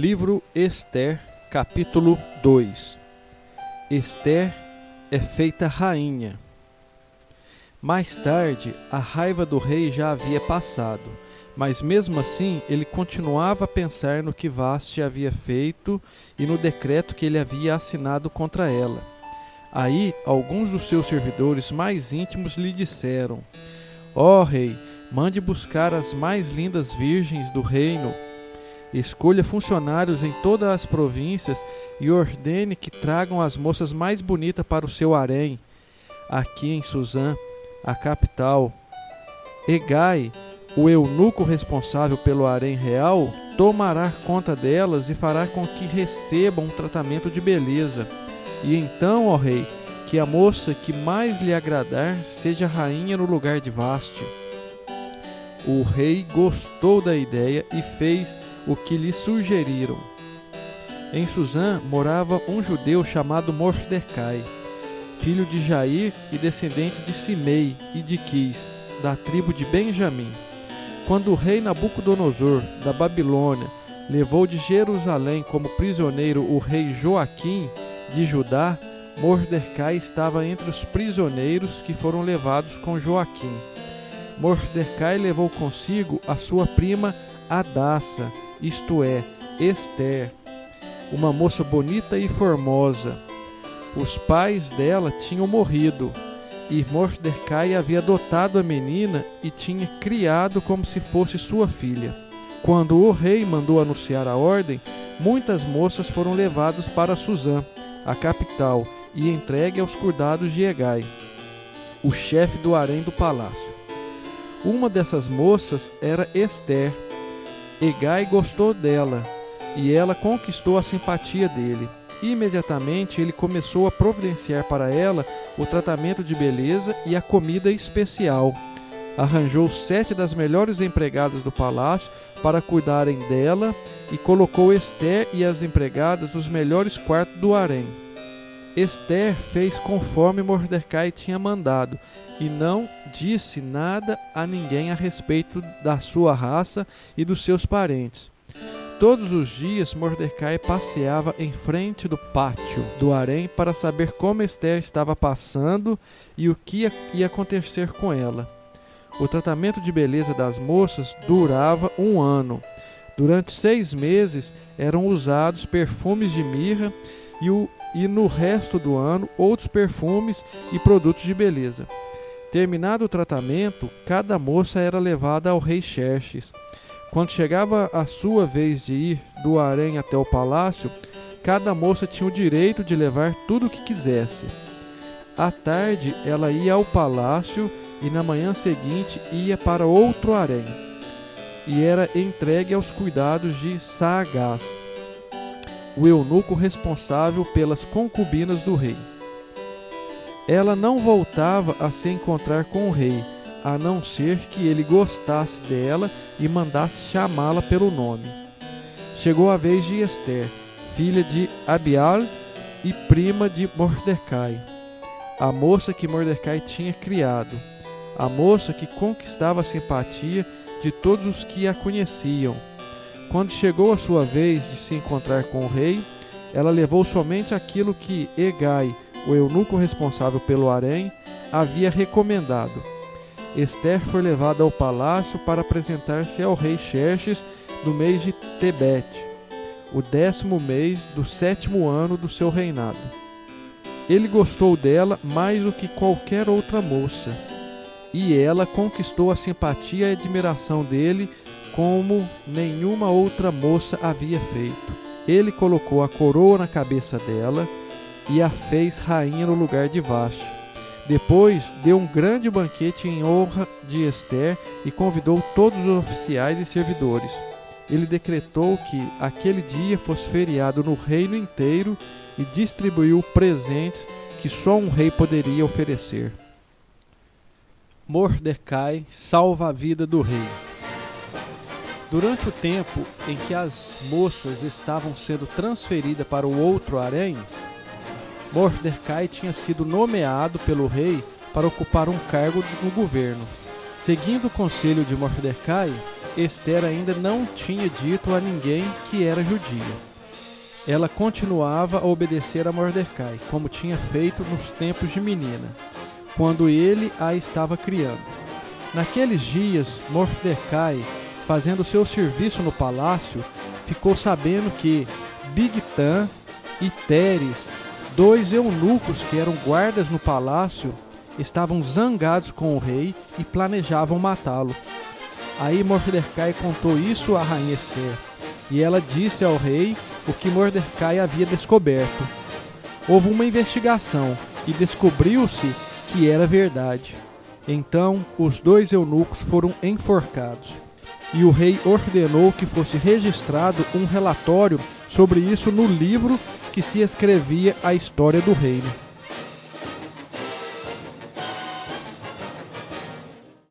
Livro Esther, capítulo 2 Esther é feita rainha. Mais tarde, a raiva do rei já havia passado, mas mesmo assim ele continuava a pensar no que Vaste havia feito e no decreto que ele havia assinado contra ela. Aí, alguns dos seus servidores mais íntimos lhe disseram: Ó oh, rei, mande buscar as mais lindas virgens do reino Escolha funcionários em todas as províncias e ordene que tragam as moças mais bonitas para o seu harém, aqui em Suzã, a capital. Egai, o eunuco responsável pelo harém real, tomará conta delas e fará com que recebam um tratamento de beleza. E então, ó rei, que a moça que mais lhe agradar seja rainha no lugar de Vaste. O rei gostou da ideia e fez o que lhe sugeriram. Em Suzã morava um judeu chamado Mordecai, filho de Jair e descendente de Simei e de Quis, da tribo de Benjamim. Quando o rei Nabucodonosor, da Babilônia, levou de Jerusalém como prisioneiro o rei Joaquim, de Judá, Mordecai estava entre os prisioneiros que foram levados com Joaquim. Mordecai levou consigo a sua prima Adassa, isto é, Esther, uma moça bonita e formosa. Os pais dela tinham morrido e Mordecai havia adotado a menina e tinha criado como se fosse sua filha. Quando o rei mandou anunciar a ordem, muitas moças foram levadas para Suzã, a capital, e entregue aos cuidados de Egai, o chefe do harém do palácio. Uma dessas moças era Esther, Egai gostou dela e ela conquistou a simpatia dele. Imediatamente ele começou a providenciar para ela o tratamento de beleza e a comida especial. Arranjou sete das melhores empregadas do palácio para cuidarem dela e colocou Esther e as empregadas nos melhores quartos do harém. Esther fez conforme Mordecai tinha mandado e não disse nada a ninguém a respeito da sua raça e dos seus parentes. Todos os dias Mordecai passeava em frente do pátio do harém para saber como Esther estava passando e o que ia acontecer com ela. O tratamento de beleza das moças durava um ano. Durante seis meses eram usados perfumes de mirra e, o, e no resto do ano outros perfumes e produtos de beleza. Terminado o tratamento, cada moça era levada ao rei Xerxes. Quando chegava a sua vez de ir do harém até o palácio, cada moça tinha o direito de levar tudo o que quisesse. À tarde, ela ia ao palácio e na manhã seguinte ia para outro harém e era entregue aos cuidados de Saagás o eunuco responsável pelas concubinas do rei. Ela não voltava a se encontrar com o rei, a não ser que ele gostasse dela e mandasse chamá-la pelo nome. Chegou a vez de Esther, filha de Abial e prima de Mordecai, a moça que Mordecai tinha criado, a moça que conquistava a simpatia de todos os que a conheciam quando chegou a sua vez de se encontrar com o rei, ela levou somente aquilo que Egai, o eunuco responsável pelo harém, havia recomendado. Esther foi levada ao palácio para apresentar-se ao rei Xerxes no mês de Tebete, o décimo mês do sétimo ano do seu reinado. Ele gostou dela mais do que qualquer outra moça, e ela conquistou a simpatia e admiração dele como nenhuma outra moça havia feito. Ele colocou a coroa na cabeça dela e a fez rainha no lugar de Vashti. Depois deu um grande banquete em honra de Esther e convidou todos os oficiais e servidores. Ele decretou que aquele dia fosse feriado no reino inteiro e distribuiu presentes que só um rei poderia oferecer. Mordecai salva a vida do rei. Durante o tempo em que as moças estavam sendo transferidas para o outro harém, Mordecai tinha sido nomeado pelo rei para ocupar um cargo no governo. Seguindo o conselho de Mordecai, Esther ainda não tinha dito a ninguém que era judia. Ela continuava a obedecer a Mordecai, como tinha feito nos tempos de menina, quando ele a estava criando. Naqueles dias, Mordecai, fazendo seu serviço no palácio, ficou sabendo que Bigtan e Teres, dois eunucos que eram guardas no palácio, estavam zangados com o rei e planejavam matá-lo. Aí Mordecai contou isso à rainha Esther, e ela disse ao rei o que Mordecai havia descoberto. Houve uma investigação e descobriu-se que era verdade. Então os dois eunucos foram enforcados. E o rei ordenou que fosse registrado um relatório sobre isso no livro que se escrevia a história do reino.